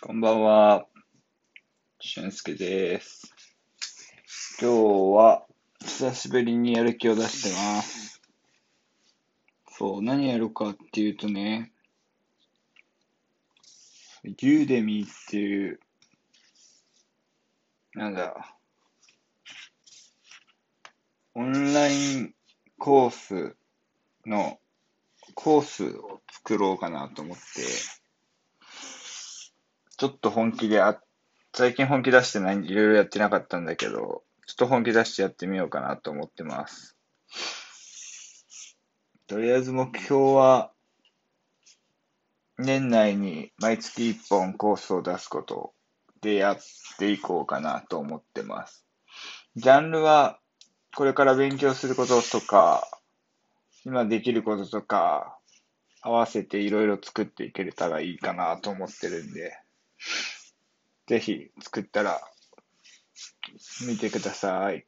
こんばんは。俊介です。今日は久しぶりにやる気を出してます。そう、何やるかっていうとね、ユーデミーっていう、なんだ、オンラインコースのコースを作ろうかなと思って、ちょっと本気であ、最近本気出してないんでいろいろやってなかったんだけど、ちょっと本気出してやってみようかなと思ってます。とりあえず目標は、年内に毎月1本コースを出すことでやっていこうかなと思ってます。ジャンルは、これから勉強することとか、今できることとか、合わせていろいろ作っていけたらいいかなと思ってるんで、ぜひ作ったら見てください。